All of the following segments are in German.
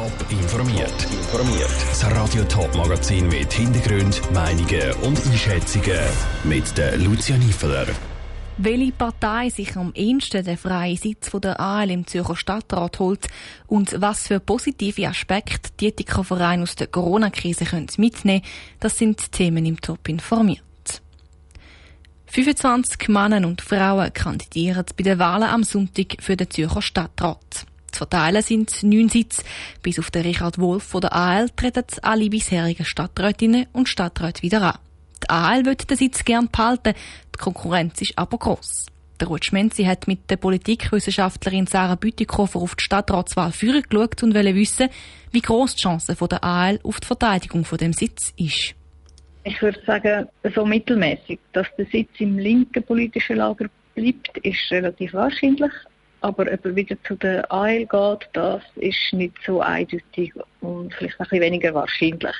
Top informiert. Informiert. Das Radio Top Magazin mit Hintergrund, Meinungen und Einschätzungen mit der Lucia Niefeler. Welche Partei sich am ehesten den freien Sitz der AL im Zürcher Stadtrat holt und was für positive Aspekte die Ethikvereine aus der Corona-Krise mitnehmen können, das sind Themen im Top informiert. 25 Männer und Frauen kandidieren bei den Wahlen am Sonntag für den Zürcher Stadtrat. Verteilen sind neun Sitze. Bis auf den Richard Wolf von der AL treten alle bisherigen Stadträtinnen und Stadträte wieder an. Die AL will den Sitz gern behalten, die Konkurrenz ist aber gross. Der Ruth Schmenzi hat mit der Politikwissenschaftlerin Sarah Bütikofer auf die Stadtratswahl führen geschaut und wollte wissen, wie gross die Chance der AL auf die Verteidigung von dem Sitz ist. Ich würde sagen, so mittelmäßig. Dass der Sitz im linken politischen Lager bleibt, ist relativ wahrscheinlich. Aber ob er wieder zu der AL geht, das ist nicht so eindeutig und vielleicht ein bisschen weniger wahrscheinlich.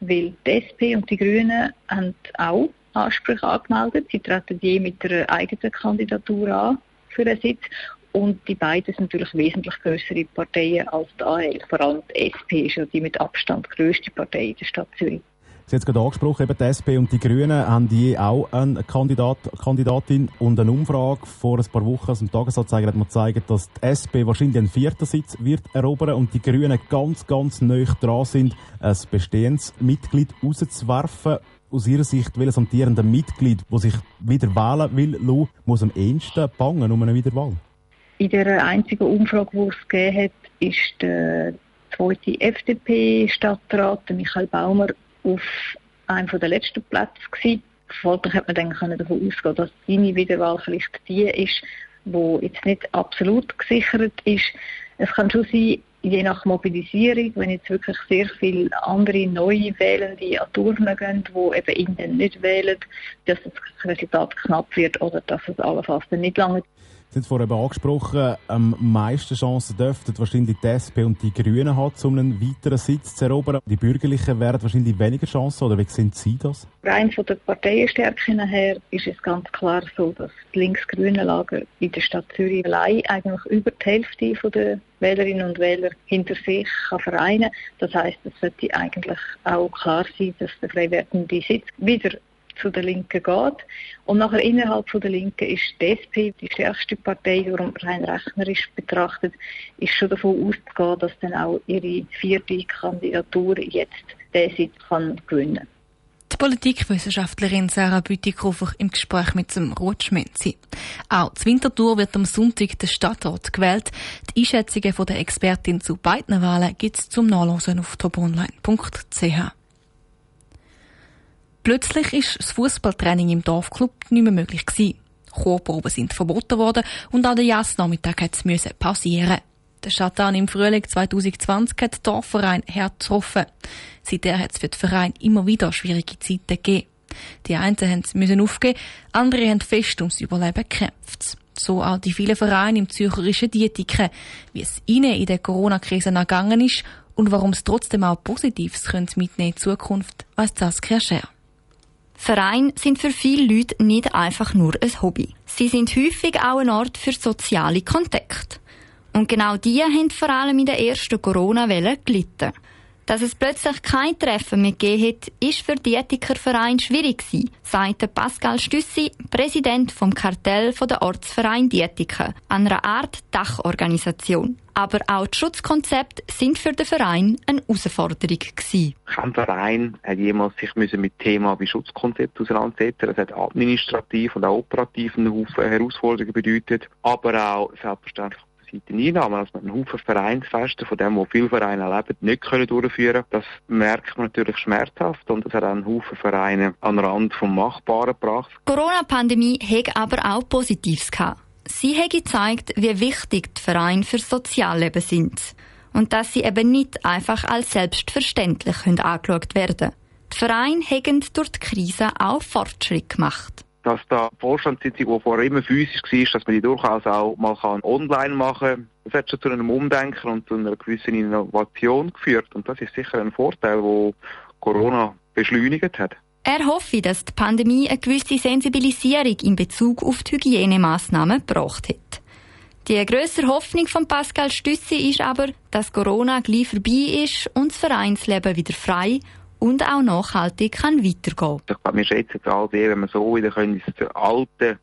Weil die SP und die Grünen haben auch Ansprüche angemeldet. Sie treten je mit einer eigenen Kandidatur an für einen Sitz. Und die beiden sind natürlich wesentlich größere Parteien als die AL. Vor allem die SP ist ja die mit Abstand größte Partei in der Stadt Zürich. Sie hat es gerade angesprochen, eben die SP und die Grünen haben je auch eine Kandidat, Kandidatin und eine Umfrage vor ein paar Wochen aus dem Tagesanzeiger hat man gezeigt, dass die SP wahrscheinlich einen vierten Sitz wird erobern und die Grünen ganz, ganz neu dran sind, ein bestehendes Mitglied rauszuwerfen. Aus Ihrer Sicht, welches amtierende Mitglied, das sich wieder wählen will, muss am ehesten bangen um eine Wiederwahl? In der einzigen Umfrage, die es gegeben hat, ist der zweite FDP-Stadtrat, Michael Baumer, auf einem der letzten Plätze gewesen. Folglich hat man dann können davon ausgehen, dass seine Wiederwahl vielleicht die ist, wo jetzt nicht absolut gesichert ist. Es kann schon sein, je nach Mobilisierung, wenn jetzt wirklich sehr viele andere neue Wählende an Turnen gehen, die eben ihn dann nicht wählen, dass das Resultat knapp wird oder dass es allenfalls dann nicht lange Sie haben vorhin angesprochen, am meisten Chancen dürften wahrscheinlich die SP und die Grünen haben, um einen weiteren Sitz zu erobern. Die Bürgerlichen werden wahrscheinlich weniger Chancen, oder wie sehen Sie das? Rein von der Parteienstärke her ist es ganz klar so, dass das links-grüne Lager in der Stadt Zürich allein eigentlich über die Hälfte der Wählerinnen und Wähler hinter sich kann vereinen. Das heißt, es sollte eigentlich auch klar sein, dass der freiwerdende Sitz wieder zu der Linken geht. Und nachher innerhalb von der Linken ist die SP die stärkste Partei, darum rein rechnerisch betrachtet, ist schon davon auszugehen, dass dann auch ihre vierte Kandidatur jetzt den kann gewinnen die Politikwissenschaftlerin Sarah Bütikofer im Gespräch mit dem Ruth Schmenzi. Auch zur Wintertour wird am Sonntag der Stadtrat gewählt. Die Einschätzungen von der Expertin zu beiden Wahlen gibt es zum Nachlesen auf tobonline.ch. Plötzlich ist das Fußballtraining im Dorfclub nicht mehr möglich gewesen. Chorproben sind verboten worden und auch der Jassnachmittag musste pausieren. Der Shutdown im Frühling 2020 hat den Dorfverein hart. Seither hat es für den Verein immer wieder schwierige Zeiten gegeben. Die einen mussten aufgeben, andere haben fest ums Überleben gekämpft. So auch die vielen Vereine im zürcherischen Dietiken, wie es ihnen in der Corona-Krise ergangen ist und warum es trotzdem auch Positives mitnehmen in Zukunft, weiss Saskia Scher. Vereine sind für viele Leute nicht einfach nur ein Hobby. Sie sind häufig auch ein Ort für soziale Kontakte. Und genau die haben vor allem in der ersten Corona-Welle gelitten. Dass es plötzlich kein Treffen mehr gegeben hat, ist für die Ethikerverein schwierig gewesen, sagt Pascal Stüssi, Präsident vom Kartell der Ortsverein Dietiker, einer Art Dachorganisation. Aber auch die Schutzkonzepte sind für den Verein eine Herausforderung. Kein Verein hat jemals sich müssen mit Thema wie Schutzkonzept auseinandersetzen. Das hat administrativ und auch operativ eine Haufen Herausforderungen bedeutet, aber auch selbstverständlich Seiteneinnahmen, dass man einen Haufen Vereinsfeste von dem, wo viele Vereine leben, nicht können durchführen Das merkt man natürlich schmerzhaft und das hat auch einen Haufen Vereine an den Rand vom Machbaren gebracht. Die Corona-Pandemie hat aber auch Positives gehabt. Sie hat gezeigt, wie wichtig die Vereine für Sozialleben sind. Und dass sie eben nicht einfach als selbstverständlich angeschaut werden können. Die Vereine haben durch die Krise auch Fortschritte gemacht dass da Vorstandssitzung, die vorher immer physisch war, dass man die durchaus auch mal online machen kann. Das hat schon zu einem Umdenken und zu einer gewissen Innovation geführt. Und das ist sicher ein Vorteil, wo Corona beschleunigt hat. Er hoffe, dass die Pandemie eine gewisse Sensibilisierung in Bezug auf die Hygienemaßnahmen gebracht hat. Die grösste Hoffnung von Pascal Stüssi ist aber, dass Corona gleich vorbei ist und das Vereinsleben wieder frei und auch nachhaltig kann weitergehen. Ich glaube, wir schätzen es all sehr, wenn wir so wieder können ins alte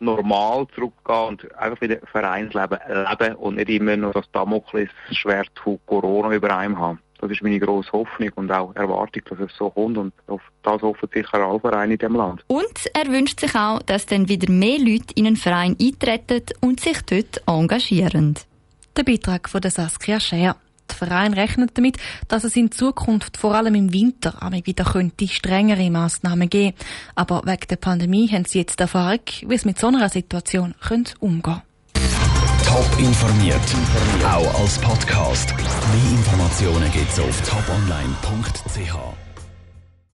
normal zurückgehen und einfach wieder Vereinsleben leben und nicht immer nur das Damoklesschwert von Corona über einem haben. Das ist meine grosse Hoffnung und auch Erwartung, dass es so kommt und auf das hoffen sicher alle Vereine in diesem Land. Und er wünscht sich auch, dass dann wieder mehr Leute in einen Verein eintreten und sich dort engagieren. Der Beitrag von der Saskia Scher. Der Verein rechnet damit, dass es in Zukunft vor allem im Winter wieder könnte strengere Massnahmen geben. Aber wegen der Pandemie haben sie jetzt Erfahrung, wie es mit so einer Situation umgehen könnte. Top informiert, auch als Podcast. Mehr Informationen gibt's auf toponline.ch.